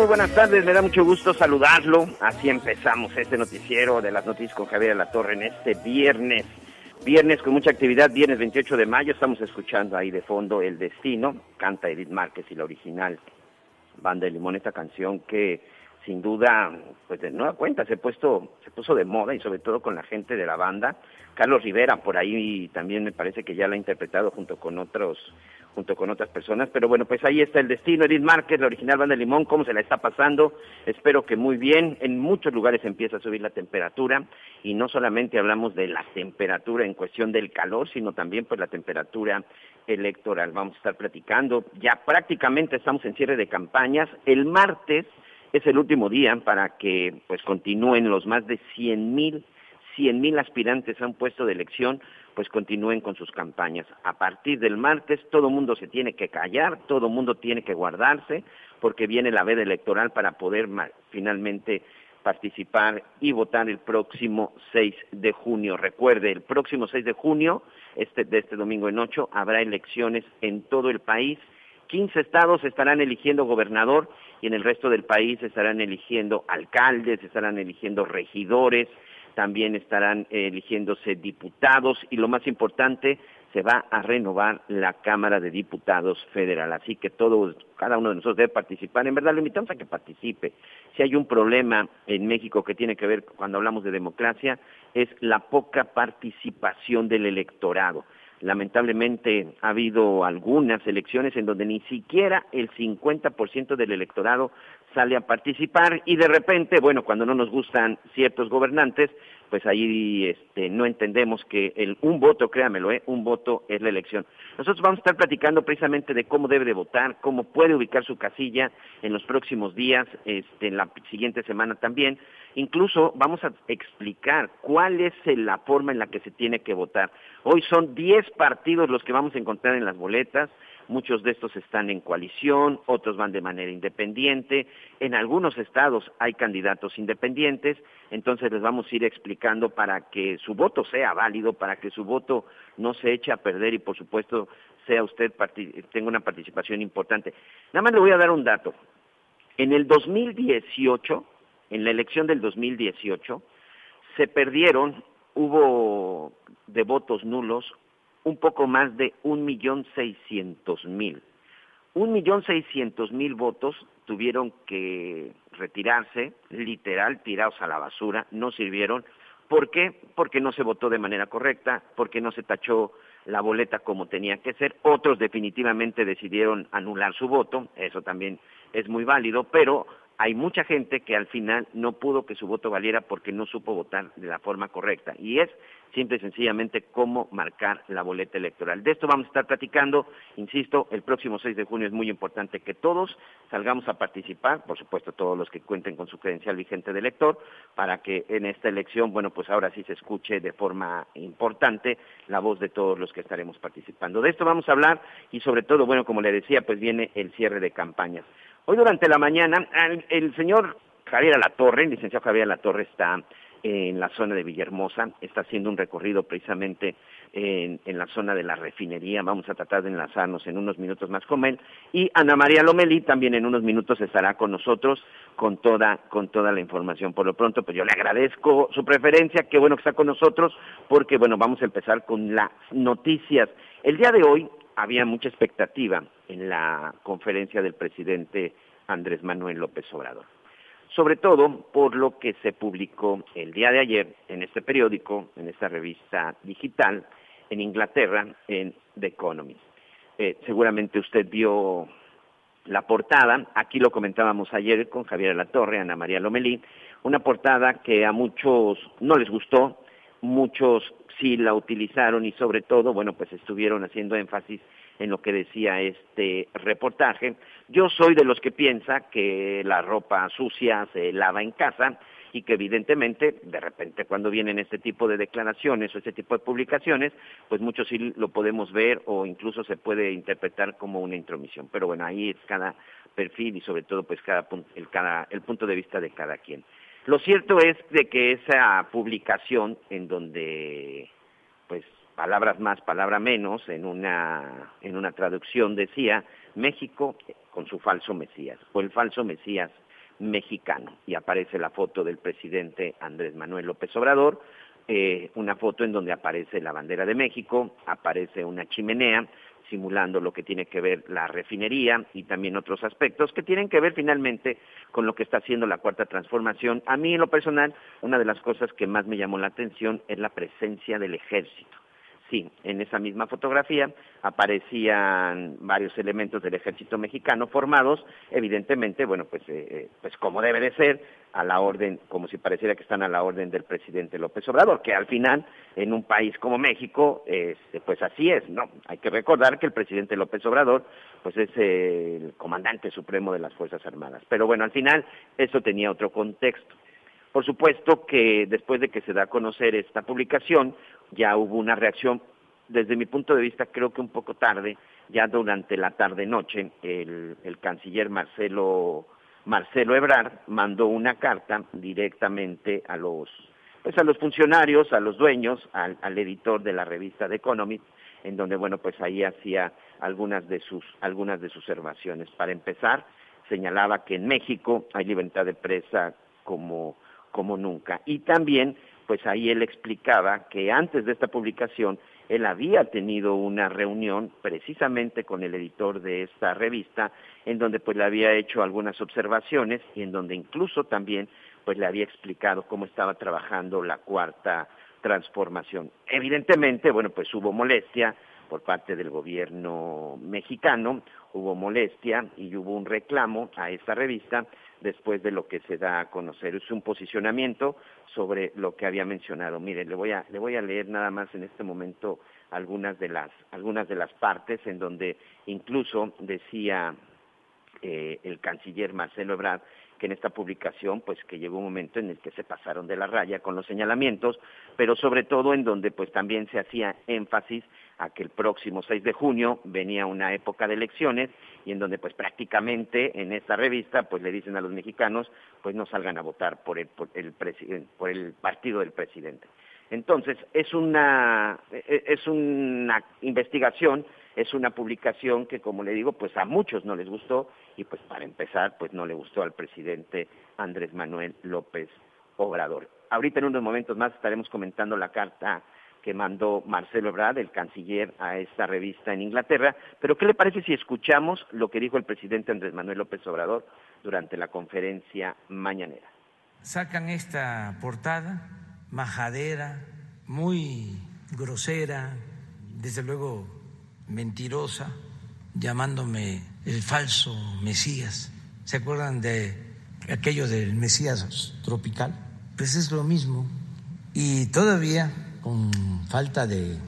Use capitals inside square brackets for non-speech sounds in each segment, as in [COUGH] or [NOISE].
Muy buenas tardes, me da mucho gusto saludarlo. Así empezamos este noticiero de las noticias con Javier La Torre en este viernes. Viernes con mucha actividad, viernes 28 de mayo, estamos escuchando ahí de fondo El Destino, canta Edith Márquez y la original Banda de Limón, esta canción que sin duda, pues de nueva cuenta se, puesto, se puso de moda y sobre todo con la gente de la banda. Carlos Rivera por ahí también me parece que ya la ha interpretado junto con otros junto con otras personas, pero bueno, pues ahí está el destino, Edith Márquez, la original banda de Limón, cómo se la está pasando, espero que muy bien, en muchos lugares empieza a subir la temperatura. Y no solamente hablamos de la temperatura en cuestión del calor, sino también pues la temperatura electoral, vamos a estar platicando, ya prácticamente estamos en cierre de campañas, el martes es el último día para que pues continúen los más de 100 mil 100 mil aspirantes a un puesto de elección, pues continúen con sus campañas. A partir del martes todo mundo se tiene que callar, todo mundo tiene que guardarse, porque viene la veda electoral para poder finalmente participar y votar el próximo 6 de junio. Recuerde, el próximo 6 de junio, este, de este domingo en 8, habrá elecciones en todo el país. 15 estados estarán eligiendo gobernador y en el resto del país estarán eligiendo alcaldes, estarán eligiendo regidores, también estarán eh, eligiéndose diputados y lo más importante, se va a renovar la Cámara de Diputados Federal. Así que todos, cada uno de nosotros debe participar. En verdad, lo invitamos a que participe. Si hay un problema en México que tiene que ver cuando hablamos de democracia, es la poca participación del electorado. Lamentablemente ha habido algunas elecciones en donde ni siquiera el 50% del electorado sale a participar y de repente, bueno, cuando no nos gustan ciertos gobernantes, pues ahí este, no entendemos que el, un voto, créamelo, ¿eh? un voto es la elección. Nosotros vamos a estar platicando precisamente de cómo debe de votar, cómo puede ubicar su casilla en los próximos días, este, en la siguiente semana también. Incluso vamos a explicar cuál es la forma en la que se tiene que votar. Hoy son 10 partidos los que vamos a encontrar en las boletas. Muchos de estos están en coalición, otros van de manera independiente. En algunos estados hay candidatos independientes, entonces les vamos a ir explicando para que su voto sea válido, para que su voto no se eche a perder y por supuesto sea usted tenga una participación importante. Nada más le voy a dar un dato. En el 2018, en la elección del 2018, se perdieron, hubo de votos nulos un poco más de un millón seiscientos mil. Un millón seiscientos mil votos tuvieron que retirarse, literal, tirados a la basura, no sirvieron. ¿Por qué? Porque no se votó de manera correcta, porque no se tachó la boleta como tenía que ser. Otros definitivamente decidieron anular su voto, eso también es muy válido, pero hay mucha gente que al final no pudo que su voto valiera porque no supo votar de la forma correcta. Y es simple y sencillamente cómo marcar la boleta electoral. De esto vamos a estar platicando, insisto, el próximo 6 de junio es muy importante que todos salgamos a participar, por supuesto todos los que cuenten con su credencial vigente de elector, para que en esta elección, bueno, pues ahora sí se escuche de forma importante la voz de todos los que estaremos participando. De esto vamos a hablar y sobre todo, bueno, como le decía, pues viene el cierre de campañas. Hoy durante la mañana, el, señor Javier Alatorre, el licenciado Javier Alatorre está en la zona de Villahermosa, está haciendo un recorrido precisamente en, en, la zona de la refinería, vamos a tratar de enlazarnos en unos minutos más con él, y Ana María Lomelí también en unos minutos estará con nosotros con toda, con toda la información. Por lo pronto, pues yo le agradezco su preferencia, qué bueno que está con nosotros, porque bueno, vamos a empezar con las noticias. El día de hoy había mucha expectativa en la conferencia del presidente Andrés Manuel López Obrador sobre todo por lo que se publicó el día de ayer en este periódico, en esta revista digital, en Inglaterra, en The Economist. Eh, seguramente usted vio la portada, aquí lo comentábamos ayer con Javier La Torre, Ana María Lomelí, una portada que a muchos no les gustó, muchos sí la utilizaron y sobre todo, bueno, pues estuvieron haciendo énfasis en lo que decía este reportaje. Yo soy de los que piensa que la ropa sucia se lava en casa y que evidentemente de repente cuando vienen este tipo de declaraciones o este tipo de publicaciones, pues muchos sí lo podemos ver o incluso se puede interpretar como una intromisión. Pero bueno, ahí es cada perfil y sobre todo pues cada, el, cada, el punto de vista de cada quien. Lo cierto es de que esa publicación en donde pues palabras más, palabra menos, en una, en una traducción decía México con su falso Mesías, o el falso Mesías mexicano. Y aparece la foto del presidente Andrés Manuel López Obrador, eh, una foto en donde aparece la bandera de México, aparece una chimenea, simulando lo que tiene que ver la refinería y también otros aspectos que tienen que ver finalmente con lo que está haciendo la cuarta transformación. A mí en lo personal, una de las cosas que más me llamó la atención es la presencia del ejército sí, en esa misma fotografía aparecían varios elementos del ejército mexicano formados, evidentemente, bueno, pues, eh, eh, pues como debe de ser, a la orden, como si pareciera que están a la orden del presidente López Obrador, que al final, en un país como México, este, pues así es, ¿no? Hay que recordar que el presidente López Obrador, pues es el comandante supremo de las Fuerzas Armadas. Pero bueno, al final, eso tenía otro contexto. Por supuesto que después de que se da a conocer esta publicación, ya hubo una reacción, desde mi punto de vista creo que un poco tarde, ya durante la tarde-noche, el, canciller Marcelo, Marcelo Ebrard mandó una carta directamente a los, pues a los funcionarios, a los dueños, al, al editor de la revista The Economist, en donde, bueno, pues ahí hacía algunas de sus, algunas de sus observaciones. Para empezar, señalaba que en México hay libertad de presa como como nunca. Y también, pues ahí él explicaba que antes de esta publicación él había tenido una reunión precisamente con el editor de esta revista, en donde pues le había hecho algunas observaciones y en donde incluso también pues le había explicado cómo estaba trabajando la cuarta transformación. Evidentemente, bueno, pues hubo molestia por parte del gobierno mexicano, hubo molestia y hubo un reclamo a esta revista después de lo que se da a conocer. Es un posicionamiento sobre lo que había mencionado. Mire, le voy a, le voy a leer nada más en este momento algunas de las, algunas de las partes en donde incluso decía eh, el canciller Marcelo Ebrard que en esta publicación, pues que llegó un momento en el que se pasaron de la raya con los señalamientos, pero sobre todo en donde pues también se hacía énfasis a que el próximo 6 de junio venía una época de elecciones y en donde pues prácticamente en esta revista pues le dicen a los mexicanos pues no salgan a votar por el, por el, por el partido del presidente. Entonces, es una, e, es una investigación, es una publicación que, como le digo, pues a muchos no les gustó y pues para empezar, pues no le gustó al presidente Andrés Manuel López Obrador. Ahorita en unos momentos más estaremos comentando la carta que mandó Marcelo Ebrard, el canciller, a esta revista en Inglaterra. Pero ¿qué le parece si escuchamos lo que dijo el presidente Andrés Manuel López Obrador durante la conferencia mañanera? Sacan esta portada majadera, muy grosera, desde luego mentirosa, llamándome el falso Mesías. ¿Se acuerdan de aquello del Mesías tropical? Pues es lo mismo. Y todavía con falta de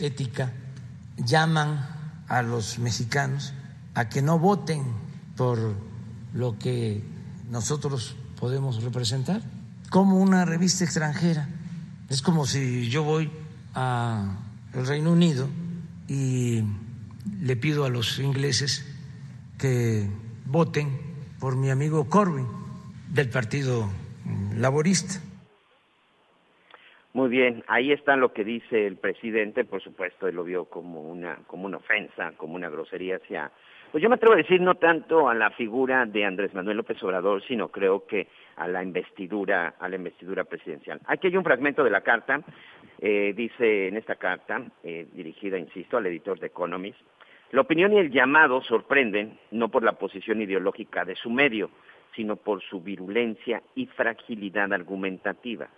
ética, llaman a los mexicanos a que no voten por lo que nosotros podemos representar, como una revista extranjera. Es como si yo voy al Reino Unido y le pido a los ingleses que voten por mi amigo Corbyn del Partido Laborista Muy bien, ahí está lo que dice el presidente, por supuesto, él lo vio como una, como una ofensa, como una grosería hacia, pues yo me atrevo a decir no tanto a la figura de Andrés Manuel López Obrador, sino creo que a la investidura, a la investidura presidencial. Aquí hay un fragmento de la carta, eh, dice en esta carta, eh, dirigida, insisto, al editor de Economist, la opinión y el llamado sorprenden no por la posición ideológica de su medio, sino por su virulencia y fragilidad argumentativa.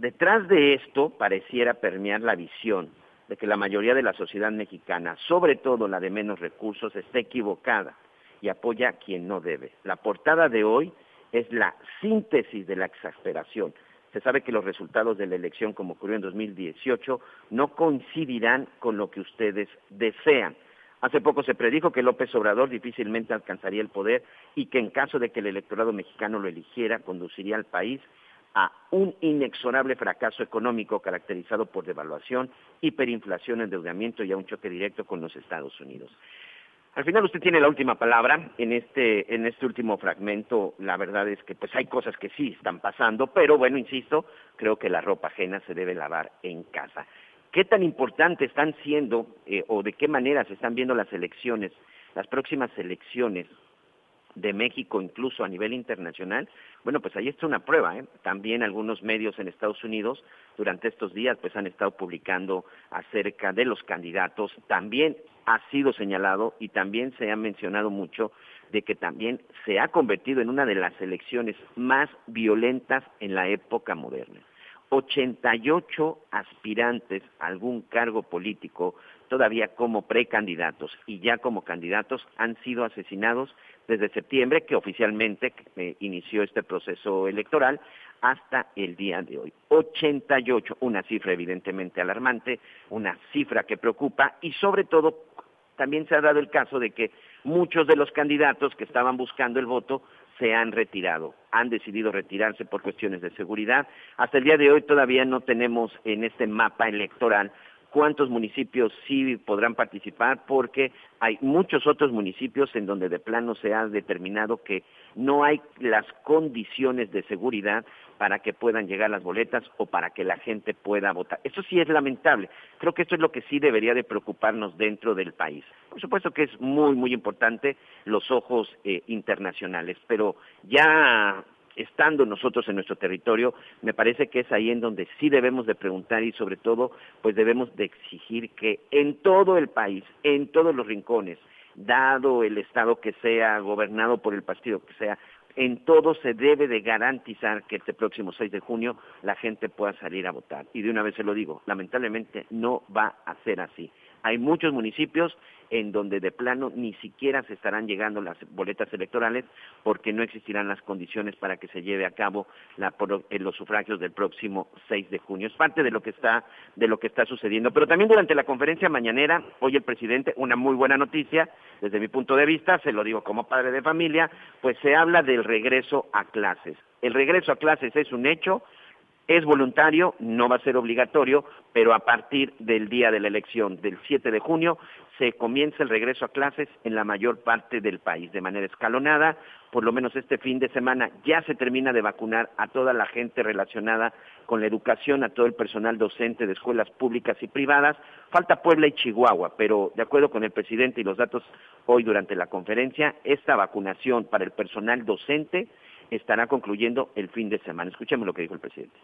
Detrás de esto pareciera permear la visión de que la mayoría de la sociedad mexicana, sobre todo la de menos recursos, está equivocada y apoya a quien no debe. La portada de hoy es la síntesis de la exasperación. Se sabe que los resultados de la elección, como ocurrió en 2018, no coincidirán con lo que ustedes desean. Hace poco se predijo que López Obrador difícilmente alcanzaría el poder y que en caso de que el electorado mexicano lo eligiera, conduciría al país a un inexorable fracaso económico caracterizado por devaluación, hiperinflación, endeudamiento y a un choque directo con los Estados Unidos. Al final usted tiene la última palabra en este en este último fragmento. La verdad es que pues hay cosas que sí están pasando, pero bueno, insisto, creo que la ropa ajena se debe lavar en casa. ¿Qué tan importante están siendo eh, o de qué manera se están viendo las elecciones, las próximas elecciones de México incluso a nivel internacional, bueno, pues ahí está una prueba. ¿eh? También algunos medios en Estados Unidos durante estos días pues han estado publicando acerca de los candidatos. También ha sido señalado y también se ha mencionado mucho de que también se ha convertido en una de las elecciones más violentas en la época moderna. 88 aspirantes a algún cargo político todavía como precandidatos y ya como candidatos han sido asesinados desde septiembre, que oficialmente eh, inició este proceso electoral, hasta el día de hoy. 88, una cifra evidentemente alarmante, una cifra que preocupa y sobre todo también se ha dado el caso de que muchos de los candidatos que estaban buscando el voto se han retirado, han decidido retirarse por cuestiones de seguridad. Hasta el día de hoy todavía no tenemos en este mapa electoral cuántos municipios sí podrán participar, porque hay muchos otros municipios en donde de plano se ha determinado que no hay las condiciones de seguridad para que puedan llegar las boletas o para que la gente pueda votar. Eso sí es lamentable. Creo que esto es lo que sí debería de preocuparnos dentro del país. Por supuesto que es muy, muy importante los ojos eh, internacionales, pero ya estando nosotros en nuestro territorio, me parece que es ahí en donde sí debemos de preguntar y sobre todo pues debemos de exigir que en todo el país, en todos los rincones, dado el estado que sea, gobernado por el partido que sea, en todo se debe de garantizar que este próximo 6 de junio la gente pueda salir a votar. Y de una vez se lo digo, lamentablemente no va a ser así. Hay muchos municipios en donde de plano ni siquiera se estarán llegando las boletas electorales porque no existirán las condiciones para que se lleve a cabo la, en los sufragios del próximo 6 de junio. Es parte de lo que está de lo que está sucediendo. Pero también durante la conferencia mañanera, hoy el presidente, una muy buena noticia desde mi punto de vista, se lo digo como padre de familia, pues se habla del regreso a clases. El regreso a clases es un hecho, es voluntario, no va a ser obligatorio, pero a partir del día de la elección, del 7 de junio, se comienza el regreso a clases en la mayor parte del país de manera escalonada. Por lo menos este fin de semana ya se termina de vacunar a toda la gente relacionada con la educación, a todo el personal docente de escuelas públicas y privadas. Falta Puebla y Chihuahua, pero de acuerdo con el presidente y los datos hoy durante la conferencia, esta vacunación para el personal docente estará concluyendo el fin de semana. Escuchemos lo que dijo el presidente.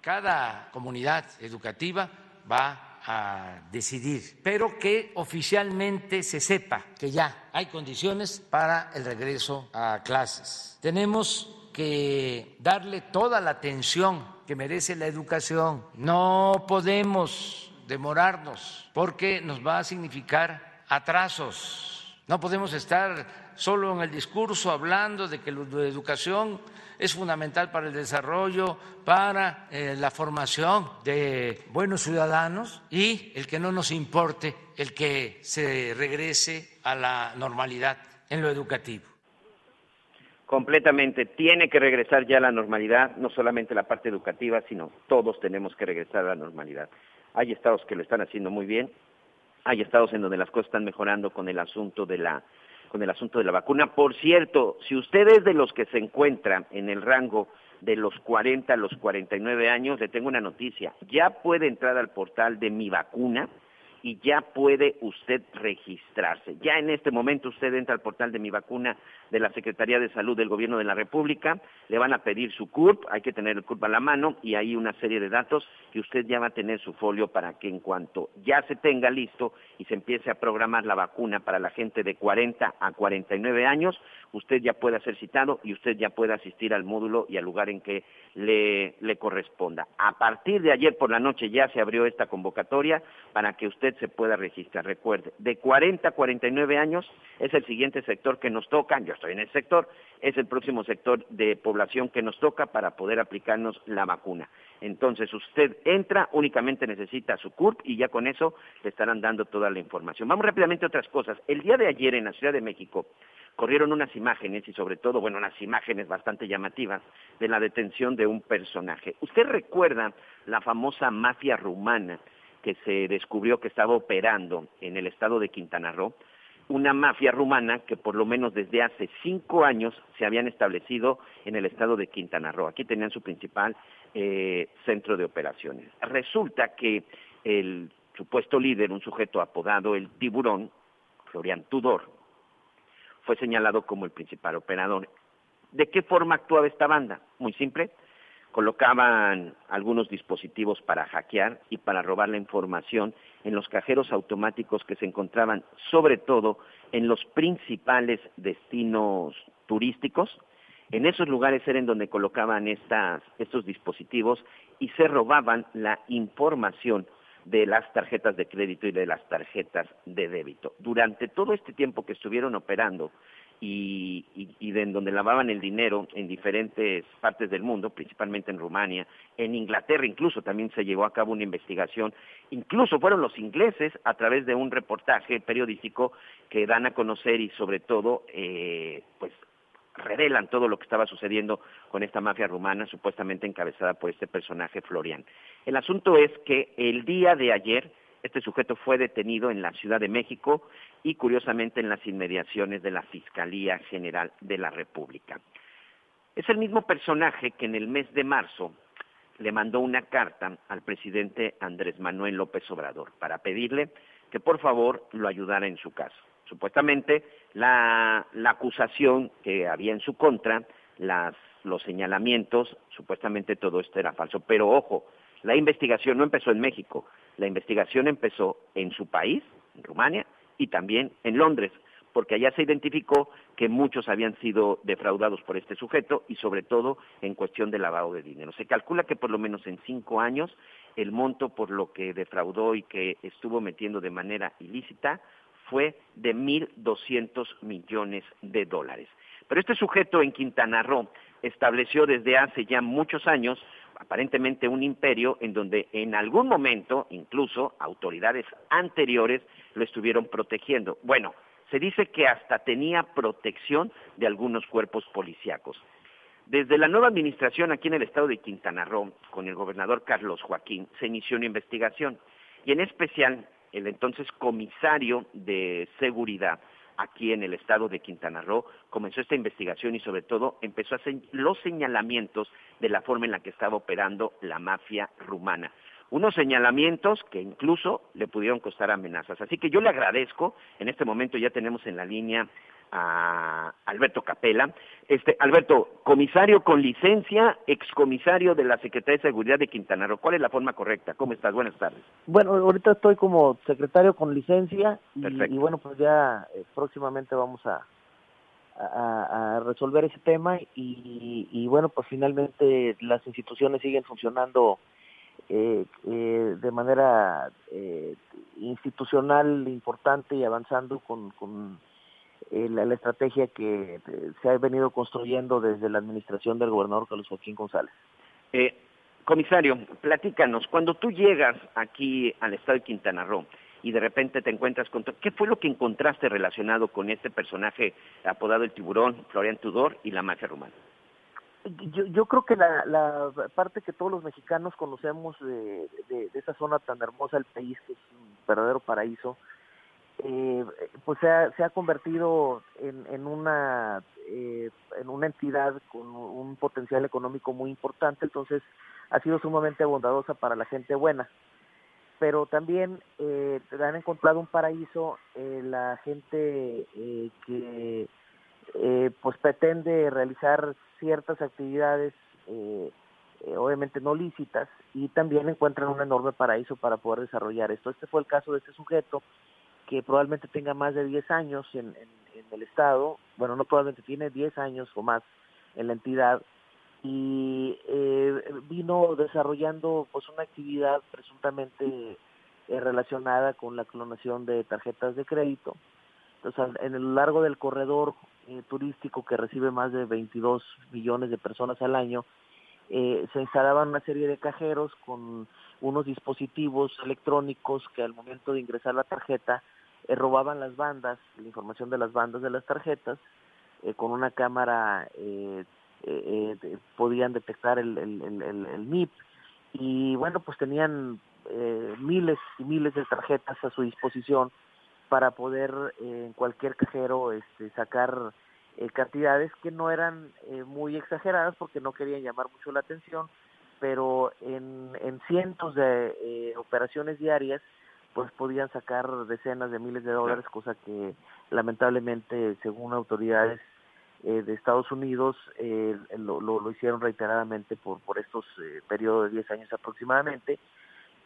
Cada comunidad educativa va a decidir, pero que oficialmente se sepa que ya hay condiciones para el regreso a clases. Tenemos que darle toda la atención que merece la educación. No podemos demorarnos porque nos va a significar atrasos. No podemos estar solo en el discurso hablando de que la educación es fundamental para el desarrollo, para eh, la formación de buenos ciudadanos y el que no nos importe el que se regrese a la normalidad en lo educativo. Completamente, tiene que regresar ya a la normalidad, no solamente la parte educativa, sino todos tenemos que regresar a la normalidad. Hay estados que lo están haciendo muy bien, hay estados en donde las cosas están mejorando con el asunto de la con el asunto de la vacuna. Por cierto, si usted es de los que se encuentran en el rango de los 40 a los 49 años, le tengo una noticia. Ya puede entrar al portal de mi vacuna y ya puede usted registrarse. Ya en este momento usted entra al portal de mi vacuna de la Secretaría de Salud del Gobierno de la República, le van a pedir su CURP, hay que tener el CURP a la mano y ahí una serie de datos que usted ya va a tener su folio para que en cuanto ya se tenga listo y se empiece a programar la vacuna para la gente de 40 a 49 años, usted ya pueda ser citado y usted ya pueda asistir al módulo y al lugar en que le, le corresponda. A partir de ayer por la noche ya se abrió esta convocatoria para que usted se pueda registrar. Recuerde, de 40 a 49 años es el siguiente sector que nos toca, en el sector, es el próximo sector de población que nos toca para poder aplicarnos la vacuna. Entonces usted entra, únicamente necesita su CURP y ya con eso le estarán dando toda la información. Vamos rápidamente a otras cosas. El día de ayer en la Ciudad de México corrieron unas imágenes y sobre todo, bueno, unas imágenes bastante llamativas de la detención de un personaje. ¿Usted recuerda la famosa mafia rumana que se descubrió que estaba operando en el estado de Quintana Roo, una mafia rumana que por lo menos desde hace cinco años se habían establecido en el estado de Quintana Roo. Aquí tenían su principal eh, centro de operaciones. Resulta que el supuesto líder, un sujeto apodado el tiburón, Florian Tudor, fue señalado como el principal operador. ¿De qué forma actuaba esta banda? Muy simple, colocaban algunos dispositivos para hackear y para robar la información en los cajeros automáticos que se encontraban sobre todo en los principales destinos turísticos. En esos lugares era en donde colocaban estas, estos dispositivos y se robaban la información de las tarjetas de crédito y de las tarjetas de débito. Durante todo este tiempo que estuvieron operando, y, y, de en donde lavaban el dinero en diferentes partes del mundo, principalmente en Rumania, en Inglaterra incluso también se llevó a cabo una investigación, incluso fueron los ingleses a través de un reportaje periodístico que dan a conocer y sobre todo eh, pues revelan todo lo que estaba sucediendo con esta mafia rumana supuestamente encabezada por este personaje Florian. El asunto es que el día de ayer este sujeto fue detenido en la Ciudad de México y curiosamente en las inmediaciones de la Fiscalía General de la República. Es el mismo personaje que en el mes de marzo le mandó una carta al presidente Andrés Manuel López Obrador para pedirle que por favor lo ayudara en su caso. Supuestamente la, acusación que había en su contra, los señalamientos, supuestamente todo esto era falso. Pero ojo, la investigación no empezó en México, la investigación empezó en su país, en Rumania, y también en Londres, porque allá se identificó que muchos habían sido defraudados por este sujeto y sobre todo en cuestión de lavado de dinero. Se calcula que por lo menos en cinco años el monto por lo que defraudó y que estuvo metiendo de manera ilícita fue de 1.200 millones de dólares. Pero este sujeto en Quintana Roo estableció desde hace ya muchos años aparentemente un imperio en donde en algún momento incluso autoridades anteriores lo estuvieron protegiendo. Bueno, se dice que hasta tenía protección de algunos cuerpos policíacos. Desde la nueva administración aquí en el estado de Quintana Roo, con el gobernador Carlos Joaquín, se inició una investigación y en especial el entonces comisario de seguridad aquí en el estado de Quintana Roo, comenzó esta investigación y sobre todo empezó a hacer los señalamientos de la forma en la que estaba operando la mafia rumana. Unos señalamientos que incluso le pudieron costar amenazas. Así que yo le agradezco, en este momento ya tenemos en la línea a Alberto Capela. Este, Alberto, comisario con licencia, excomisario de la Secretaría de Seguridad de Quintana Roo. ¿Cuál es la forma correcta? ¿Cómo estás? Buenas tardes. Bueno, ahorita estoy como secretario con licencia y, bueno, pues ya eh, próximamente vamos a, a, resolver ese tema y, bueno, pues finalmente las instituciones siguen funcionando eh, eh, de manera institucional importante y avanzando con, con eh, la, estrategia que eh, se ha venido construyendo desde la administración del gobernador Carlos Joaquín González. Eh, comisario, platícanos, cuando tú llegas aquí al estado de Quintana Roo y de repente te encuentras con... ¿Qué fue lo que encontraste relacionado con este personaje apodado el tiburón, Florian Tudor y la mafia rumana? Yo, yo creo que la, la parte que todos los mexicanos conocemos de, de, esa zona tan hermosa del país, que es un verdadero paraíso, eh, pues se ha, se ha convertido en, en una eh, en una entidad con un potencial económico muy importante, entonces ha sido sumamente bondadosa para la gente buena. Pero también eh, han encontrado un paraíso eh, la gente eh, que eh, pues pretende realizar ciertas actividades obviamente no lícitas y también encuentran un enorme paraíso para poder desarrollar esto. Este fue el caso de este sujeto que probablemente tenga más de 10 años en, en, el Estado, bueno, no probablemente tiene 10 años o más en la entidad y eh, vino desarrollando pues una actividad presuntamente eh, relacionada con la clonación de tarjetas de crédito. Entonces, en el largo del corredor eh, turístico que recibe más de 22 millones de personas al año, eh, se instalaban una serie de cajeros con unos dispositivos electrónicos que al momento de ingresar la tarjeta eh, robaban las bandas, la información de las bandas de las tarjetas, eh, con una cámara eh, eh, eh, podían detectar el, el, el, el, NIP y bueno, pues tenían miles y miles de tarjetas a su disposición para poder en cualquier cajero este, sacar cantidades que no eran muy exageradas porque no querían llamar mucho la atención, pero en, en cientos de operaciones diarias pues podían sacar decenas de miles de dólares, cosa que lamentablemente según autoridades eh, de Estados Unidos eh, lo, lo, lo, hicieron reiteradamente por, por estos eh, periodos de 10 años aproximadamente.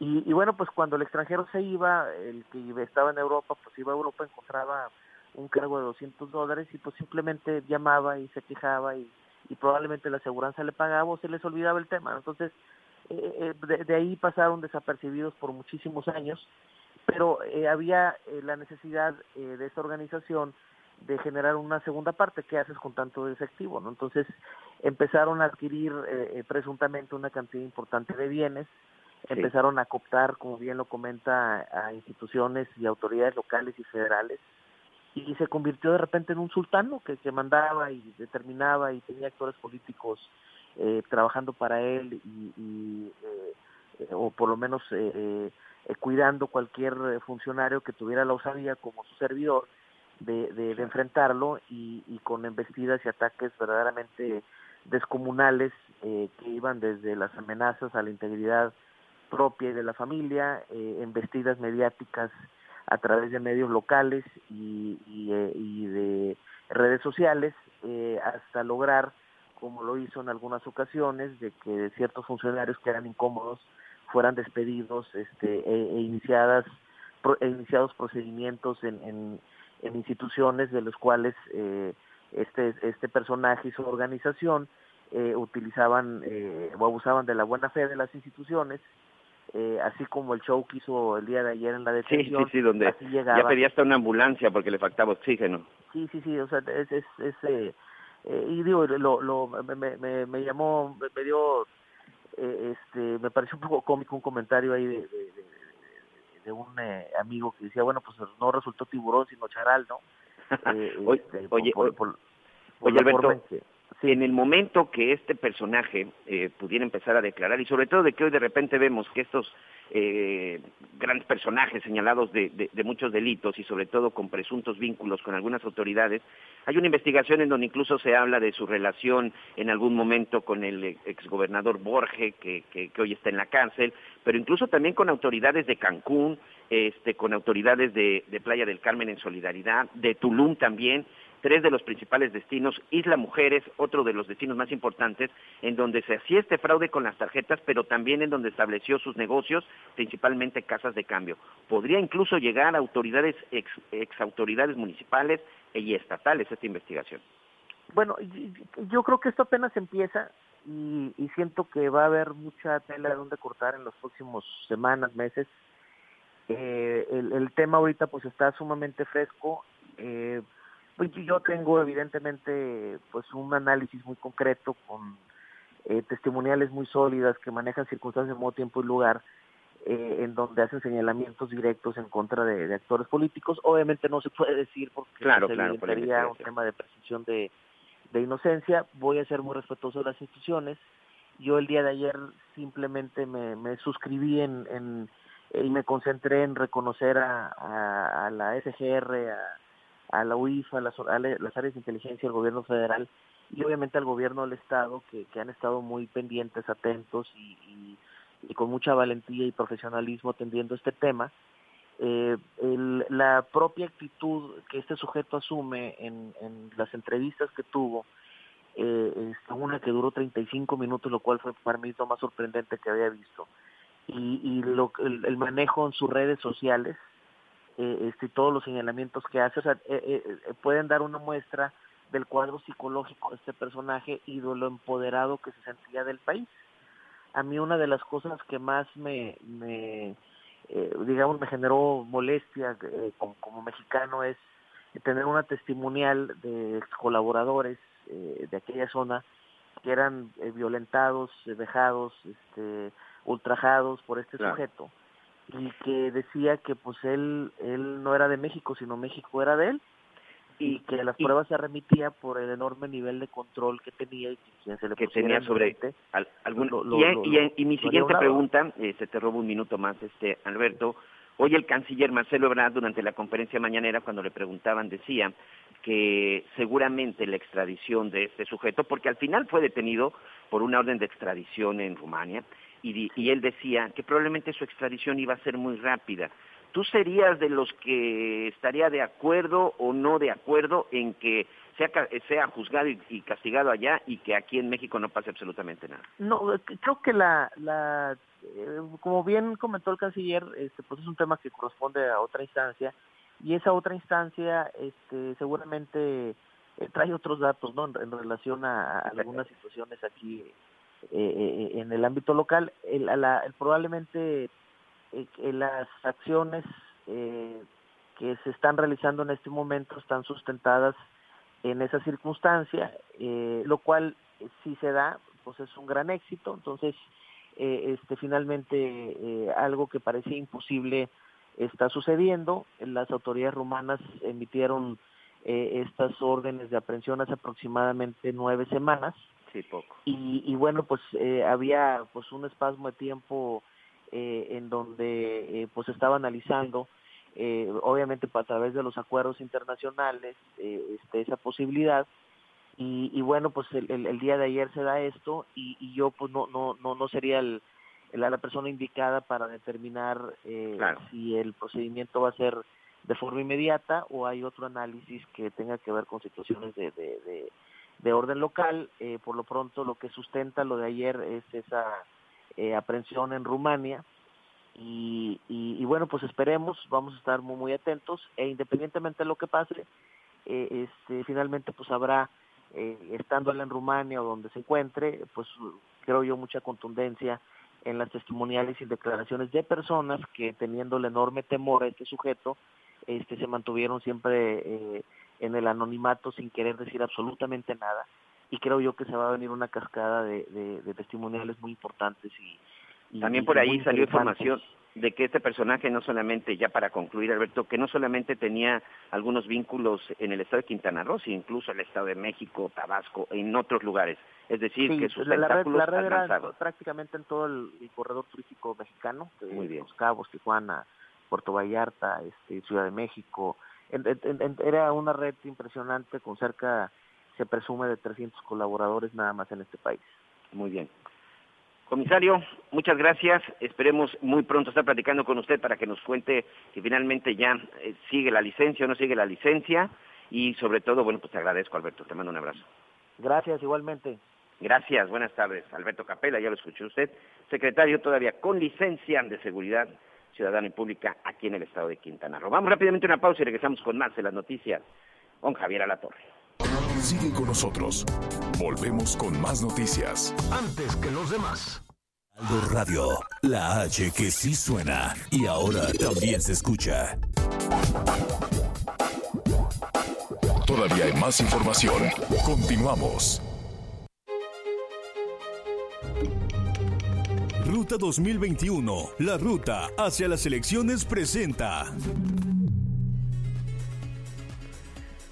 Y, y, bueno, pues cuando el extranjero se iba, el que estaba en Europa, pues iba a Europa, encontraba un cargo de 200 dólares y pues simplemente llamaba y se quejaba y, y probablemente la aseguranza le pagaba o se les olvidaba el tema. Entonces, eh, de, de, ahí pasaron desapercibidos por muchísimos años, pero eh, había eh, la necesidad eh, de esta organización de generar una segunda parte, ¿qué haces con tanto efectivo? ¿no? Entonces empezaron a adquirir eh, presuntamente una cantidad importante de bienes, sí. empezaron a cooptar, como bien lo comenta, a instituciones y autoridades locales y federales, y se convirtió de repente en un sultano que, que mandaba y determinaba y tenía actores políticos eh, trabajando para él y, y eh, o por lo menos eh, cuidando cualquier funcionario que tuviera la osadía como su servidor de, de, enfrentarlo y, y, con embestidas y ataques verdaderamente descomunales eh, que iban desde las amenazas a la integridad propia y de la familia, eh, embestidas mediáticas a través de medios locales y, y, eh, de redes sociales, eh, hasta lograr, como lo hizo en algunas ocasiones, de que ciertos funcionarios que eran incómodos fueran despedidos este, e, e iniciadas pro, e iniciados procedimientos en, en en instituciones de los cuales eh, este este personaje y su organización eh, utilizaban eh, o abusaban de la buena fe de las instituciones eh, así como el show que hizo el día de ayer en la detención sí sí sí donde ya pedía hasta una ambulancia porque le faltaba oxígeno. Sí sí sí o sea es es, es eh, eh, y digo lo lo me me, me llamó me dio eh, este me pareció un poco cómico un comentario ahí de, de, de de un eh, amigo que decía, bueno, pues no resultó tiburón, sino charal, ¿no? [LAUGHS] Eh, oye, este, oye, por, por, por oye Alberto, que, sí. en el momento que este personaje eh, pudiera empezar a declarar, y sobre todo de que hoy de repente vemos que estos eh, grandes personajes señalados de, de, muchos delitos y sobre todo con presuntos vínculos con algunas autoridades. Hay una investigación en donde incluso se habla de su relación en algún momento con el exgobernador Borge, que, que, que hoy está en la cárcel, pero incluso también con autoridades de Cancún, este, con autoridades de, de Playa del Carmen en solidaridad, de Tulum también, tres de los principales destinos, Isla Mujeres, otro de los destinos más importantes, en donde se hacía este fraude con las tarjetas, pero también en donde estableció sus negocios, principalmente casas de cambio. Podría incluso llegar a autoridades, ex, autoridades municipales y estatales esta investigación. Bueno, yo creo que esto apenas empieza y, y siento que va a haber mucha tela de donde cortar en los próximos semanas, meses. Eh, el, el tema ahorita pues está sumamente fresco. Eh, yo tengo evidentemente pues un análisis muy concreto con eh, testimoniales muy sólidas que manejan circunstancias de modo, tiempo y lugar eh, en donde hacen señalamientos directos en contra de, de, actores políticos. Obviamente no se puede decir porque claro, se claro, evidenciaría un tema de presunción de, de inocencia. Voy a ser muy respetuoso de las instituciones. Yo el día de ayer simplemente me, me suscribí en, en y me concentré en reconocer a, la SGR, a, la UIF, a las, áreas de inteligencia del gobierno federal y obviamente al gobierno del Estado que, han estado muy pendientes, atentos y, con mucha valentía y profesionalismo atendiendo este tema. Eh, la propia actitud que este sujeto asume en, las entrevistas que tuvo, eh, una que duró 35 minutos, lo cual fue para mí lo más sorprendente que había visto, y, lo, el, manejo en sus redes sociales, eh, este, todos los señalamientos que hace, o sea, eh, pueden dar una muestra del cuadro psicológico de este personaje y de lo empoderado que se sentía del país. A mí una de las cosas que más me, me eh, digamos, me generó molestia eh, como, mexicano es tener una testimonial de ex colaboradores eh, de aquella zona que eran violentados, vejados, este, ultrajados por este sujeto y que decía que pues él él no era de México sino México era de él y que las pruebas se remitía por el enorme nivel de control que tenía y quien se le que tenía sobre algún y, mi siguiente pregunta eh, se te robo un minuto más este Alberto. Hoy el canciller Marcelo Ebrard durante la conferencia mañanera cuando le preguntaban decía que seguramente la extradición de este sujeto porque al final fue detenido por una orden de extradición en Rumania y, y él decía que probablemente su extradición iba a ser muy rápida ¿Tú serías de los que estaría de acuerdo o no de acuerdo en que sea, sea juzgado y, castigado allá y que aquí en México no pase absolutamente nada? No, creo que la, la eh, como bien comentó el canciller, este, pues es un tema que corresponde a otra instancia y esa otra instancia este, seguramente eh, trae otros datos ¿no? en, relación a, algunas situaciones aquí en el ámbito local. El, la, probablemente eh, las acciones eh, que se están realizando en este momento están sustentadas en esa circunstancia, eh, lo cual si se da, pues es un gran éxito. Entonces, este finalmente algo que parecía imposible está sucediendo. Las autoridades rumanas emitieron estas órdenes de aprehensión hace aproximadamente nueve semanas. Sí, poco. Y, y bueno, pues había pues un espasmo de tiempo eh, en donde eh, pues estaba analizando eh, obviamente a través de los acuerdos internacionales este, esa posibilidad y, bueno pues el, día de ayer se da esto y, yo pues no no no no sería el, la persona indicada para determinar si el procedimiento va a ser de forma inmediata o hay otro análisis que tenga que ver con situaciones de, de, de orden local. por lo pronto, lo que sustenta lo de ayer es esa eh, aprehensión en Rumania. Y, y, bueno, pues esperemos, vamos a estar muy, muy atentos e independientemente de lo que pase, eh, este, finalmente pues habrá, eh, estando él en Rumania o donde se encuentre, pues creo yo mucha contundencia en las testimoniales y declaraciones de personas que teniendo el enorme temor a este sujeto, este, se mantuvieron siempre eh, en el anonimato sin querer decir absolutamente nada y creo yo que se va a venir una cascada de, de, testimoniales muy importantes y, también por ahí salió información de que este personaje no solamente, ya para concluir Alberto, que no solamente tenía algunos vínculos en el estado de Quintana Roo, sino incluso el estado de México, Tabasco, en otros lugares. Es decir, que sus la, red, la red era prácticamente en todo el, corredor turístico mexicano, Muy bien. Los Cabos, Tijuana, Puerto Vallarta, este, Ciudad de México. Era una red impresionante con cerca se presume de 300 colaboradores nada más en este país. Muy bien. Comisario, muchas gracias. Esperemos muy pronto estar platicando con usted para que nos cuente si finalmente ya eh, sigue la licencia o no sigue la licencia. Y sobre todo, bueno, pues te agradezco, Alberto. Te mando un abrazo. Gracias, igualmente. Gracias, buenas tardes. Alberto Capela, ya lo escuchó usted, secretario todavía con licencia de seguridad ciudadana y pública aquí en el estado de Quintana Roo. Vamos rápidamente a una pausa y regresamos con más de las noticias con Javier Alatorre. Sigue con nosotros. Volvemos con más noticias. Antes que los demás. Aldo Radio, la H que sí suena y ahora también se escucha. Todavía hay más información. Continuamos. Ruta 2021, la ruta hacia las elecciones presenta.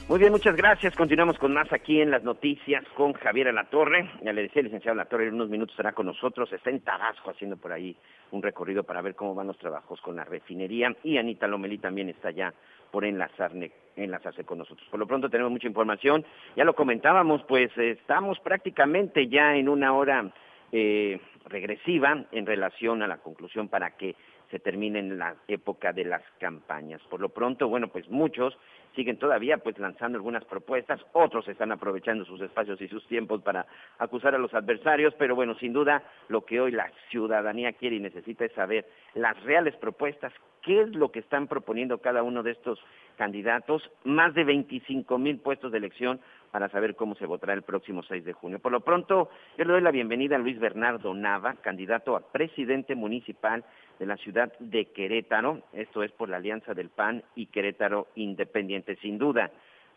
Muy bien, muchas gracias. Continuamos con más aquí en las noticias con Javier Alatorre. Ya le decía el licenciado Alatorre, en unos minutos estará con nosotros. Está en Tabasco haciendo por ahí un recorrido para ver cómo van los trabajos con la refinería. Y Anita Lomelí también está ya por enlazarse con nosotros. Por lo pronto tenemos mucha información. Ya lo comentábamos, pues estamos prácticamente ya en una hora eh, regresiva en relación a la conclusión para que se termine en la época de las campañas. Por lo pronto, bueno, pues muchos siguen todavía pues lanzando algunas propuestas, otros están aprovechando sus espacios y sus tiempos para acusar a los adversarios, pero bueno, sin duda lo que hoy la ciudadanía quiere y necesita es saber las reales propuestas, qué es lo que están proponiendo cada uno de estos candidatos, más de 25 mil puestos de elección para saber cómo se votará el próximo 6 de junio. Por lo pronto, yo le doy la bienvenida a Luis Bernardo Nava, candidato a presidente municipal de la ciudad de Querétaro, esto es por la alianza del PAN y Querétaro Independiente, sin duda.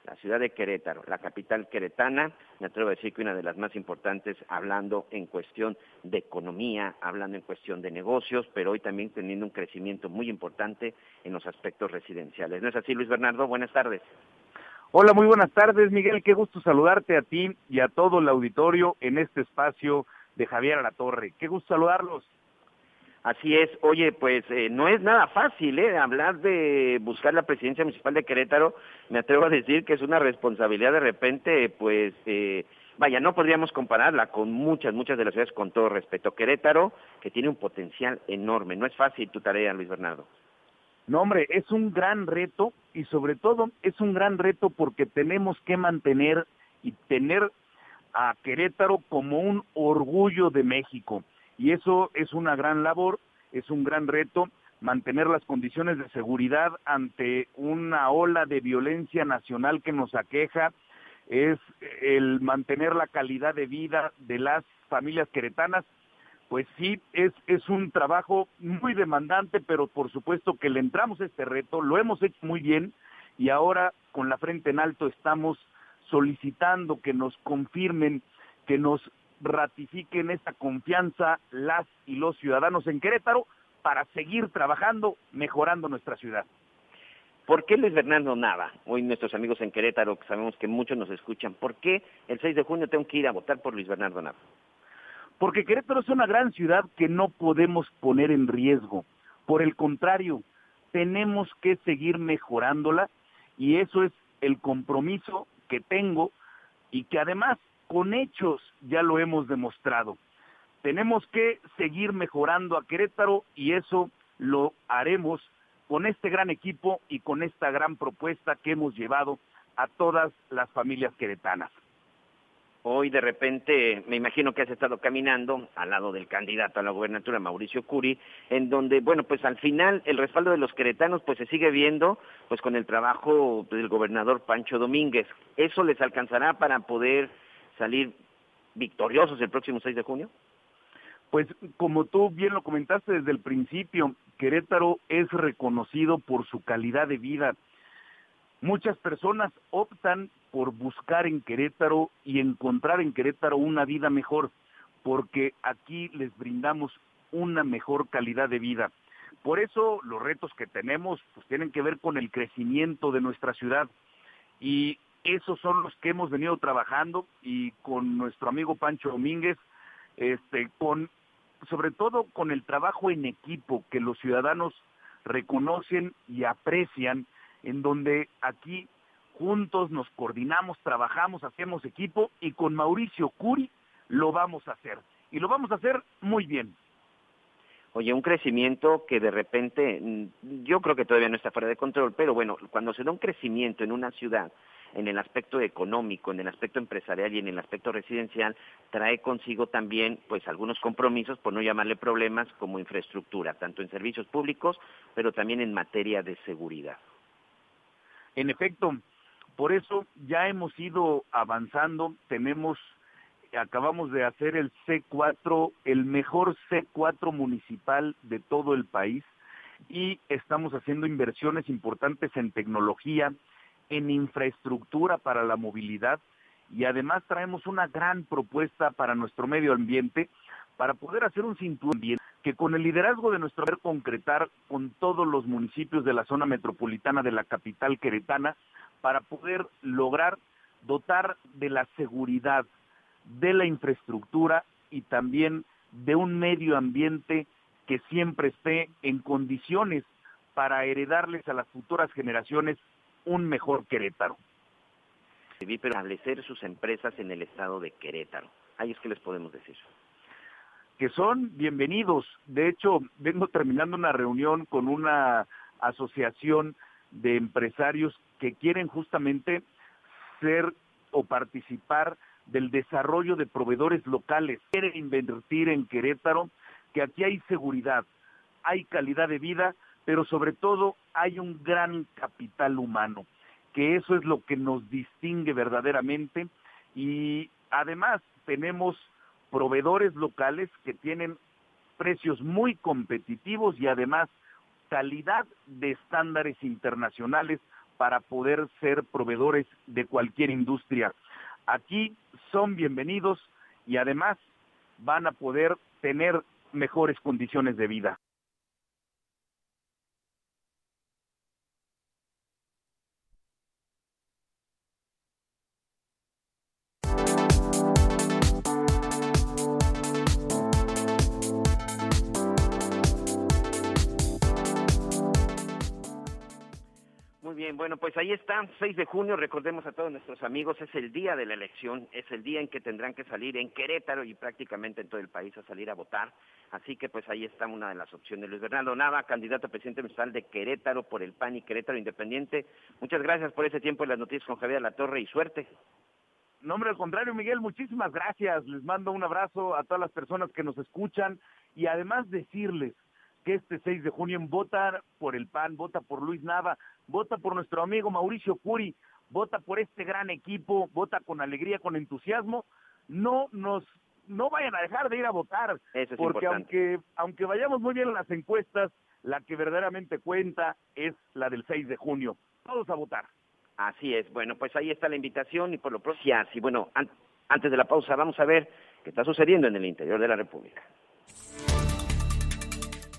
La ciudad de Querétaro, la capital queretana, me atrevo a decir que una de las más importantes hablando en cuestión de economía, hablando en cuestión de negocios, pero hoy también teniendo un crecimiento muy importante en los aspectos residenciales. ¿No es así, Luis Bernardo? Buenas tardes. Hola, muy buenas tardes, Miguel. Qué gusto saludarte a ti y a todo el auditorio en este espacio de Javier la Torre. Qué gusto saludarlos. Así es, oye, pues eh, no es nada fácil, ¿eh? Hablar de buscar la presidencia municipal de Querétaro, me atrevo a decir que es una responsabilidad de repente, pues, eh, vaya, no podríamos compararla con muchas, muchas de las ciudades con todo respeto. Querétaro, que tiene un potencial enorme, no es fácil tu tarea, Luis Bernardo. No, hombre, es un gran reto y sobre todo es un gran reto porque tenemos que mantener y tener a Querétaro como un orgullo de México. Y eso es una gran labor, es un gran reto mantener las condiciones de seguridad ante una ola de violencia nacional que nos aqueja, es el mantener la calidad de vida de las familias queretanas, pues sí, es, es un trabajo muy demandante, pero por supuesto que le entramos a este reto, lo hemos hecho muy bien y ahora con la frente en alto estamos solicitando que nos confirmen, que nos ratifiquen esta confianza las y los ciudadanos en Querétaro para seguir trabajando, mejorando nuestra ciudad. ¿Por qué Luis Fernando Nava? Hoy nuestros amigos en Querétaro, que sabemos que muchos nos escuchan, ¿por qué el 6 de junio tengo que ir a votar por Luis Bernardo Nava? Porque Querétaro es una gran ciudad que no podemos poner en riesgo. Por el contrario, tenemos que seguir mejorándola y eso es el compromiso que tengo y que además con hechos ya lo hemos demostrado. Tenemos que seguir mejorando a Querétaro y eso lo haremos con este gran equipo y con esta gran propuesta que hemos llevado a todas las familias queretanas. Hoy de repente me imagino que has estado caminando al lado del candidato a la gobernatura, Mauricio Curi, en donde, bueno, pues al final el respaldo de los queretanos pues se sigue viendo pues con el trabajo del gobernador Pancho Domínguez. ¿Eso les alcanzará para poder salir victoriosos el próximo 6 de junio? Pues como tú bien lo comentaste desde el principio, Querétaro es reconocido por su calidad de vida. Muchas personas optan por buscar en Querétaro y encontrar en Querétaro una vida mejor, porque aquí les brindamos una mejor calidad de vida. Por eso los retos que tenemos pues, tienen que ver con el crecimiento de nuestra ciudad y esos son los que hemos venido trabajando y con nuestro amigo Pancho Domínguez, este, con, sobre todo con el trabajo en equipo que los ciudadanos reconocen y aprecian, en donde aquí juntos nos coordinamos, trabajamos, hacemos equipo y con Mauricio Curi lo vamos a hacer. Y lo vamos a hacer muy bien. Oye, un crecimiento que de repente, mm, yo creo que todavía no está fuera de control, pero bueno, cuando se da un crecimiento en una ciudad, en el aspecto económico, en el aspecto empresarial y en el aspecto residencial, trae consigo también pues algunos compromisos, por no llamarle problemas, como infraestructura, tanto en servicios públicos, pero también en materia de seguridad. En efecto, por eso ya hemos ido avanzando, tenemos acabamos de hacer el C4, el mejor C4 municipal de todo el país y estamos haciendo inversiones importantes en tecnología, en infraestructura para la movilidad y además traemos una gran propuesta para nuestro medio ambiente para poder hacer un cinturón bien que con el liderazgo de nuestro poder concretar con todos los municipios de la zona metropolitana de la capital queretana para poder lograr dotar de la seguridad, de la infraestructura y también de un medio ambiente que siempre esté en condiciones para heredarles a las futuras generaciones un mejor Querétaro. Establecer sus empresas en el estado de Querétaro. Ahí es que les podemos decir. Que son bienvenidos. De hecho, vengo terminando una reunión con una asociación de empresarios que quieren justamente ser o participar del desarrollo de proveedores locales. Quieren invertir en Querétaro, que aquí hay seguridad, hay calidad de vida, pero sobre todo hay un gran capital humano, que eso es lo que nos distingue verdaderamente y además tenemos proveedores locales que tienen precios muy competitivos y además calidad de estándares internacionales para poder ser proveedores de cualquier industria. Aquí son bienvenidos y además van a poder tener mejores condiciones de vida. Bueno, pues ahí está, 6 de junio, recordemos a todos nuestros amigos, es el día de la elección, es el día en que tendrán que salir en Querétaro y prácticamente en todo el país a salir a votar. Así que pues ahí está una de las opciones. Luis Bernardo Nava, candidato a presidente municipal de Querétaro por el PAN y Querétaro Independiente. Muchas gracias por ese tiempo en las noticias con Javier La Torre y suerte. No, hombre, al contrario, Miguel, muchísimas gracias. Les mando un abrazo a todas las personas que nos escuchan y además decirles que este 6 de junio vota por el PAN, vota por Luis Nava, vota por nuestro amigo Mauricio Curi, vota por este gran equipo, vota con alegría, con entusiasmo, no nos no vayan a dejar de ir a votar, porque aunque aunque vayamos muy bien en las encuestas, la que verdaderamente cuenta es la del 6 de junio. Todos a votar. Así es. Bueno, pues ahí está la invitación y por lo próximo, y bueno, antes de la pausa vamos a ver qué está sucediendo en el interior de la República.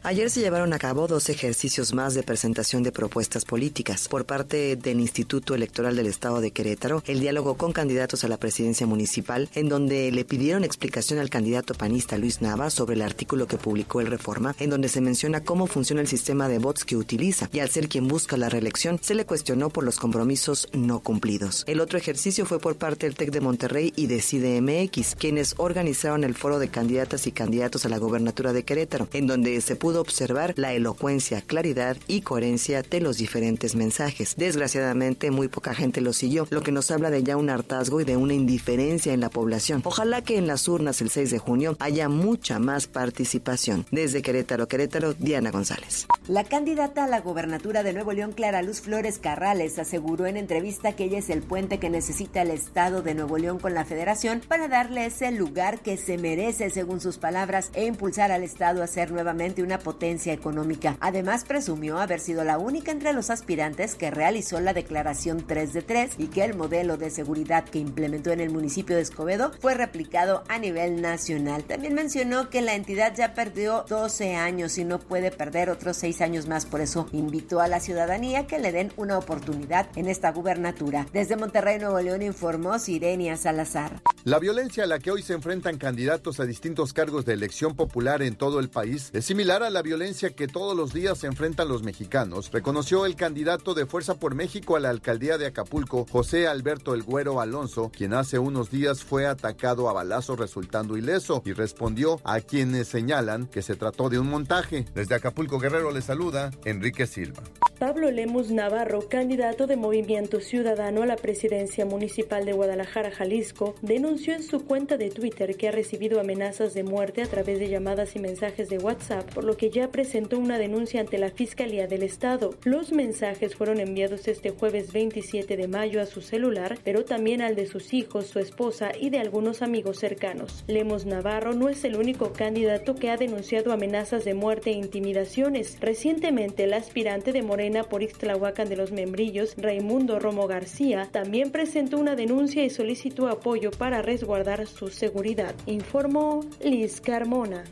Ayer se llevaron a cabo dos ejercicios más de presentación de propuestas políticas por parte del Instituto Electoral del Estado de Querétaro, el diálogo con candidatos a la presidencia municipal, en donde le pidieron explicación al candidato panista Luis Nava sobre el artículo que publicó el Reforma, en donde se menciona cómo funciona el sistema de bots que utiliza, y al ser quien busca la reelección, se le cuestionó por los compromisos no cumplidos. El otro ejercicio fue por parte del TEC de Monterrey y de CIDMX, quienes organizaron el foro de candidatas y candidatos a la gobernatura de Querétaro, en donde se pudo observar la elocuencia, claridad y coherencia de los diferentes mensajes. Desgraciadamente, muy poca gente lo siguió, lo que nos habla de ya un hartazgo y de una indiferencia en la población. Ojalá que en las urnas el 6 de junio haya mucha más participación. Desde Querétaro, Querétaro, Diana González. La candidata a la gobernatura de Nuevo León, Clara Luz Flores Carrales, aseguró en entrevista que ella es el puente que necesita el Estado de Nuevo León con la Federación para darle ese lugar que se merece, según sus palabras, e impulsar al Estado a ser nuevamente una potencia económica. Además, presumió haber sido la única entre los aspirantes que realizó la declaración 3 de 3 y que el modelo de seguridad que implementó en el municipio de Escobedo fue replicado a nivel nacional. También mencionó que la entidad ya perdió 12 años y no puede perder otros 6 años más. Por eso invitó a la ciudadanía que le den una oportunidad en esta gubernatura. Desde Monterrey, Nuevo León, informó Sirenia Salazar. La violencia a la que hoy se enfrentan candidatos a distintos cargos de elección popular en todo el país es similar a la violencia que todos los días se enfrentan los mexicanos, reconoció el candidato de Fuerza por México a la alcaldía de Acapulco, José Alberto El Güero Alonso, quien hace unos días fue atacado a balazos resultando ileso y respondió a quienes señalan que se trató de un montaje. Desde Acapulco Guerrero le saluda Enrique Silva. Pablo Lemus Navarro, candidato de Movimiento Ciudadano a la presidencia municipal de Guadalajara, Jalisco, denunció en su cuenta de Twitter que ha recibido amenazas de muerte a través de llamadas y mensajes de WhatsApp, por lo que ya presentó una denuncia ante la Fiscalía del Estado. Los mensajes fueron enviados este jueves 27 de mayo a su celular, pero también al de sus hijos, su esposa y de algunos amigos cercanos. Lemos Navarro no es el único candidato que ha denunciado amenazas de muerte e intimidaciones. Recientemente, el aspirante de Morena por Ixtlahuacan de los Membrillos, Raimundo Romo García, también presentó una denuncia y solicitó apoyo para resguardar su seguridad, informó Liz Carmona.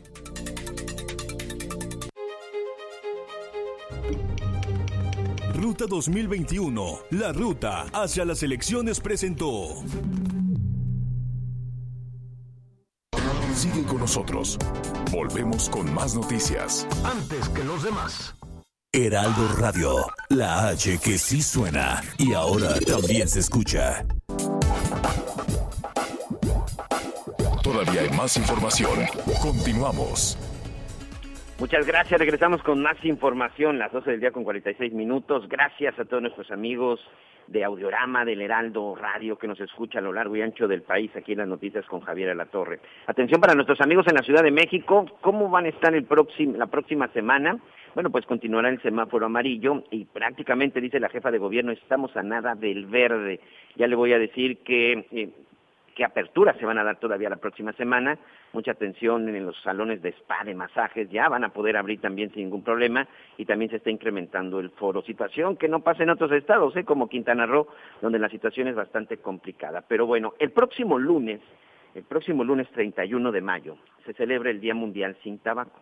Ruta 2021, la ruta hacia las elecciones presentó. Sigue con nosotros. Volvemos con más noticias. Antes que los demás. Heraldo Radio, la H que sí suena y ahora también se escucha. Todavía hay más información. Continuamos. Muchas gracias. Regresamos con más información, las 12 del día con 46 minutos. Gracias a todos nuestros amigos de Audiorama, del Heraldo Radio, que nos escucha a lo largo y ancho del país, aquí en las noticias con Javier La Torre. Atención para nuestros amigos en la Ciudad de México, ¿cómo van a estar el próximo, la próxima semana? Bueno, pues continuará el semáforo amarillo y prácticamente, dice la jefa de gobierno, estamos a nada del verde. Ya le voy a decir que... Eh, qué aperturas se van a dar todavía la próxima semana. Mucha atención en los salones de spa, de masajes, ya van a poder abrir también sin ningún problema y también se está incrementando el foro. Situación que no pasa en otros estados, ¿eh? como Quintana Roo, donde la situación es bastante complicada. Pero bueno, el próximo lunes, el próximo lunes 31 de mayo, se celebra el Día Mundial sin Tabaco.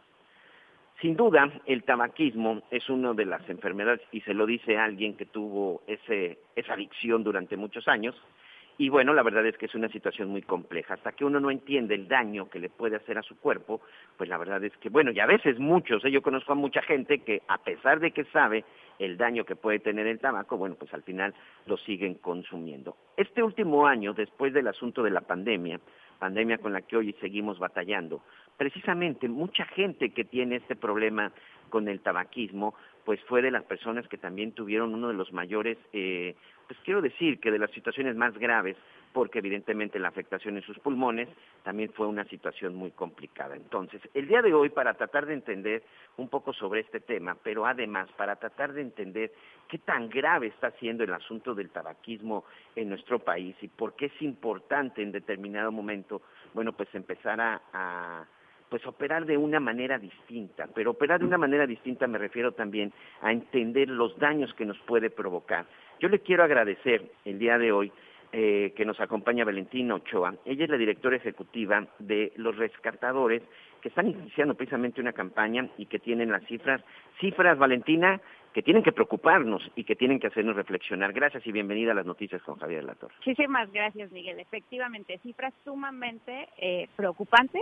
Sin duda, el tabaquismo es una de las enfermedades, y se lo dice alguien que tuvo ese, esa adicción durante muchos años, y bueno, la verdad es que es una situación muy compleja. Hasta que uno no entiende el daño que le puede hacer a su cuerpo, pues la verdad es que, bueno, y a veces muchos, ¿eh? yo conozco a mucha gente que a pesar de que sabe el daño que puede tener el tabaco, bueno, pues al final lo siguen consumiendo. Este último año, después del asunto de la pandemia, pandemia con la que hoy seguimos batallando, precisamente mucha gente que tiene este problema con el tabaquismo, pues fue de las personas que también tuvieron uno de los mayores eh, pues quiero decir que de las situaciones más graves, porque evidentemente la afectación en sus pulmones también fue una situación muy complicada. Entonces, el día de hoy, para tratar de entender un poco sobre este tema, pero además para tratar de entender qué tan grave está siendo el asunto del tabaquismo en nuestro país y por qué es importante en determinado momento, bueno, pues empezar a, pues operar de una manera distinta, pero operar de una manera distinta me refiero también a entender los daños que nos puede provocar. Yo le quiero agradecer el día de hoy eh, que nos acompaña Valentina Ochoa. Ella es la directora ejecutiva de Los Rescatadores, que están iniciando precisamente una campaña y que tienen las cifras, cifras, Valentina, que tienen que preocuparnos y que tienen que hacernos reflexionar. Gracias y bienvenida a las noticias con Javier Latorre. Muchísimas gracias, Miguel. Efectivamente, cifras sumamente eh, preocupantes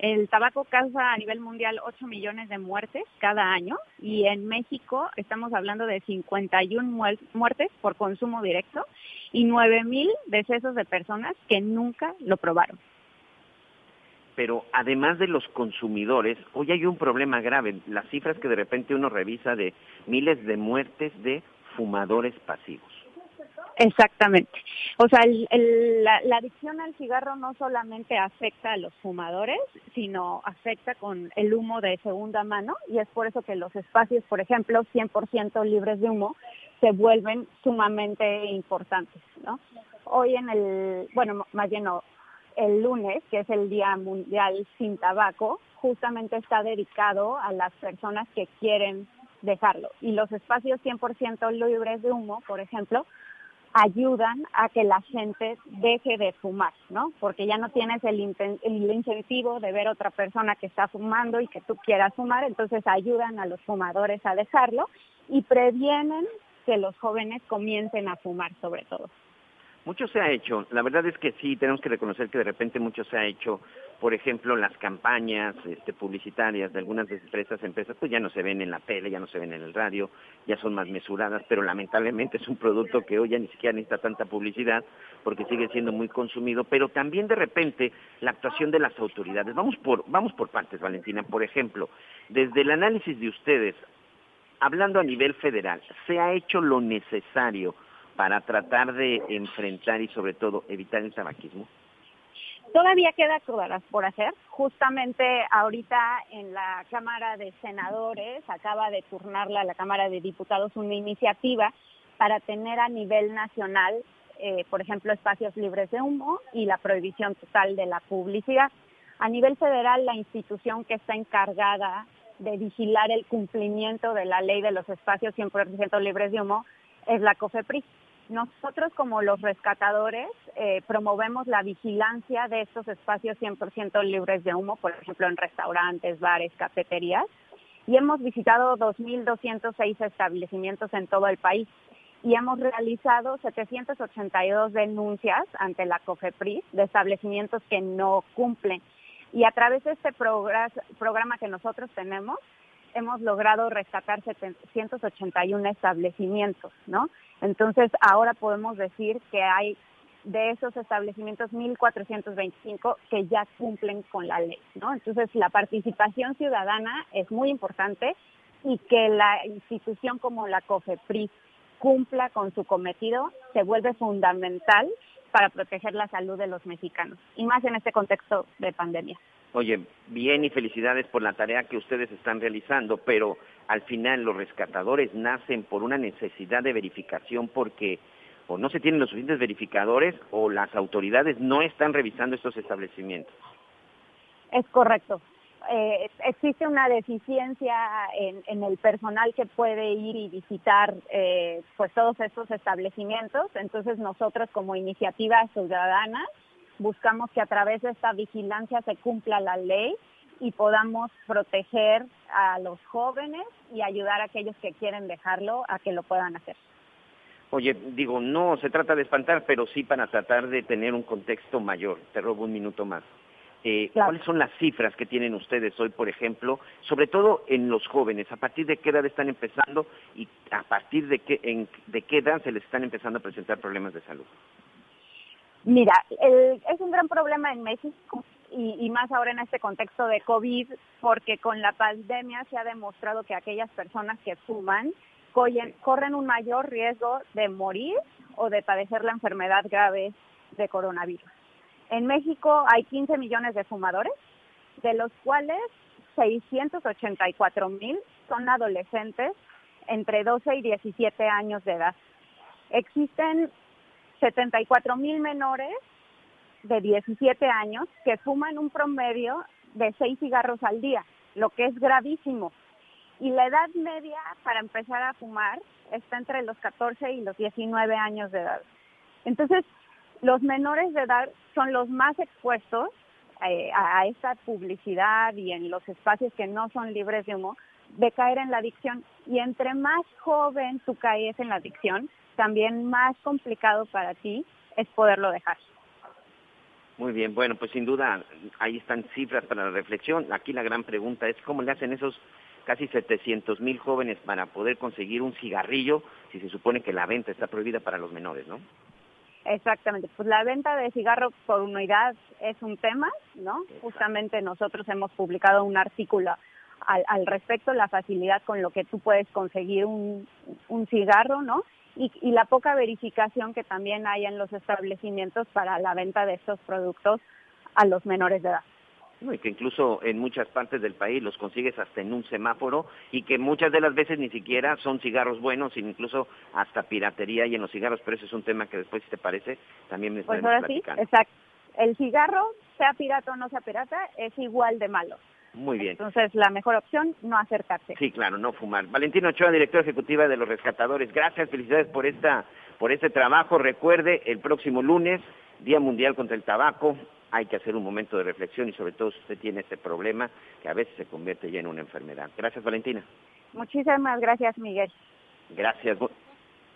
el tabaco causa a nivel mundial 8 millones de muertes cada año y en México estamos hablando de 51 muertes por consumo directo y 9 mil decesos de personas que nunca lo probaron. Pero además de los consumidores, hoy hay un problema grave. Las cifras que de repente uno revisa de miles de muertes de fumadores pasivos. Exactamente. O sea, la, adicción al cigarro no solamente afecta a los fumadores, sino afecta con el humo de segunda mano y es por eso que los espacios, por ejemplo, 100% libres de humo, se vuelven sumamente importantes, ¿no? Hoy en el, bueno, más bien el lunes, que es el Día Mundial sin Tabaco, justamente está dedicado a las personas que quieren dejarlo. Y los espacios 100% libres de humo, por ejemplo, ayudan a que la gente deje de fumar, ¿no? Porque ya no tienes el, el, incentivo de ver otra persona que está fumando y que tú quieras fumar, entonces ayudan a los fumadores a dejarlo y previenen que los jóvenes comiencen a fumar sobre todo. Mucho se ha hecho, la verdad es que sí, tenemos que reconocer que de repente mucho se ha hecho, por ejemplo, las campañas este, publicitarias de algunas de estas empresas, pues ya no se ven en la tele, ya no se ven en el radio, ya son más mesuradas, pero lamentablemente es un producto que hoy ya ni siquiera necesita tanta publicidad porque sigue siendo muy consumido, pero también de repente la actuación de las autoridades. Vamos por, vamos por partes, Valentina. Por ejemplo, desde el análisis de ustedes, hablando a nivel federal, ¿se ha hecho lo necesario? Para tratar de enfrentar y sobre todo evitar el tabaquismo? Todavía queda cosas por hacer. Justamente ahorita en la Cámara de Senadores acaba de turnarla a la Cámara de Diputados una iniciativa para tener a nivel nacional, eh, por ejemplo, espacios libres de humo y la prohibición total de la publicidad. A nivel federal, la institución que está encargada de vigilar el cumplimiento de la ley de los espacios 100% libres de humo es la COFEPRIS. Nosotros como los rescatadores eh, promovemos la vigilancia de estos espacios 100% libres de humo, por ejemplo en restaurantes, bares, cafeterías, y hemos visitado 2.206 establecimientos en todo el país y hemos realizado 782 denuncias ante la COFEPRIS de establecimientos que no cumplen. Y a través de este programa que nosotros tenemos, hemos logrado rescatar 781 establecimientos, ¿no? Entonces, ahora podemos decir que hay de esos establecimientos 1.425 que ya cumplen con la ley, ¿no? Entonces, la participación ciudadana es muy importante y que la institución como la COFEPRIS cumpla con su cometido se vuelve fundamental para proteger la salud de los mexicanos, y más en este contexto de pandemia. Oye, bien y felicidades por la tarea que ustedes están realizando, pero al final los rescatadores nacen por una necesidad de verificación porque o no se tienen los suficientes verificadores o las autoridades no están revisando estos establecimientos. Es correcto. Eh, existe una deficiencia en, el personal que puede ir y visitar eh, pues todos estos establecimientos. Entonces nosotros como iniciativa ciudadana buscamos que a través de esta vigilancia se cumpla la ley y podamos proteger a los jóvenes y ayudar a aquellos que quieren dejarlo a que lo puedan hacer. Oye, digo, no se trata de espantar, pero sí para tratar de tener un contexto mayor. Te robo un minuto más. Eh, ¿Cuáles son las cifras que tienen ustedes hoy, por ejemplo, sobre todo en los jóvenes? ¿A partir de qué edad están empezando y a partir de qué, de qué edad se les están empezando a presentar problemas de salud? Mira, es un gran problema en México y, más ahora en este contexto de COVID, porque con la pandemia se ha demostrado que aquellas personas que fuman corren un mayor riesgo de morir o de padecer la enfermedad grave de coronavirus. En México hay 15 millones de fumadores, de los cuales 684 mil son adolescentes entre 12 y 17 años de edad. Existen 74 mil menores de 17 años que fuman un promedio de 6 cigarros al día, lo que es gravísimo. Y la edad media para empezar a fumar está entre los 14 y los 19 años de edad. Entonces, los menores de edad son los más expuestos eh, a esta publicidad y en los espacios que no son libres de humo de caer en la adicción. Y entre más joven tú caes en la adicción, también más complicado para ti es poderlo dejar. Muy bien, bueno, pues sin duda ahí están cifras para la reflexión. Aquí la gran pregunta es cómo le hacen esos casi 700 mil jóvenes para poder conseguir un cigarrillo si se supone que la venta está prohibida para los menores, ¿no? Exactamente, pues la venta de cigarro por unidad es un tema, ¿no? Justamente nosotros hemos publicado un artículo al, al, respecto, la facilidad con lo que tú puedes conseguir un, un cigarro, ¿no? y, la poca verificación que también hay en los establecimientos para la venta de estos productos a los menores de edad. y que incluso en muchas partes del país los consigues hasta en un semáforo y que muchas de las veces ni siquiera son cigarros buenos, incluso hasta piratería y en los cigarros, pero ese es un tema que después, si te parece, también me Pues ahora sí, exacto. El cigarro, sea pirata o no sea pirata, es igual de malo. Muy bien. Entonces, la mejor opción, no acercarse. Sí, claro, no fumar. Valentina Ochoa, directora ejecutiva de Los Rescatadores. Gracias, felicidades por esta por este trabajo. Recuerde, el próximo lunes, Día Mundial contra el Tabaco, hay que hacer un momento de reflexión y sobre todo si usted tiene este problema que a veces se convierte ya en una enfermedad. Gracias, Valentina. Muchísimas gracias, Miguel. Gracias.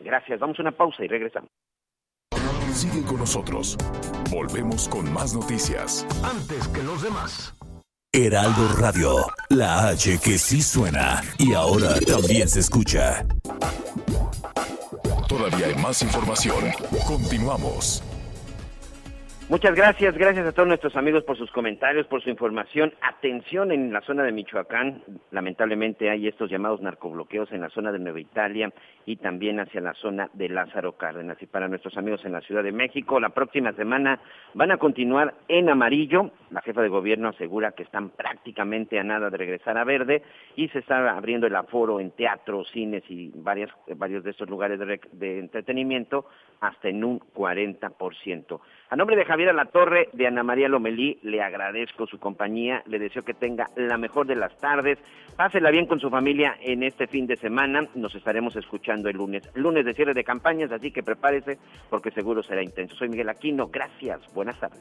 Gracias. Vamos a una pausa y regresamos. Sigue con nosotros. Volvemos con más noticias. Antes que los demás. Heraldo Radio, la H que sí suena y ahora también se escucha. Todavía hay más información. Continuamos. Muchas gracias, gracias a todos nuestros amigos por sus comentarios, por su información. Atención en la zona de Michoacán, lamentablemente hay estos llamados narcobloqueos en la zona de Nueva Italia y también hacia la zona de Lázaro Cárdenas. Y para nuestros amigos en la Ciudad de México, la próxima semana van a continuar en amarillo. La jefa de gobierno asegura que están prácticamente a nada de regresar a verde y se está abriendo el aforo en teatros, cines y varias, varios de estos lugares de, de entretenimiento hasta en un 40%. A nombre de Javier Alatorre de Ana María Lomelí. Le agradezco su compañía. Le deseo que tenga la mejor de las tardes. Pásela bien con su familia en este fin de semana. Nos estaremos escuchando el lunes. Lunes de cierre de campañas, así que prepárese porque seguro será intenso. Soy Miguel Aquino. Gracias. Buenas tardes.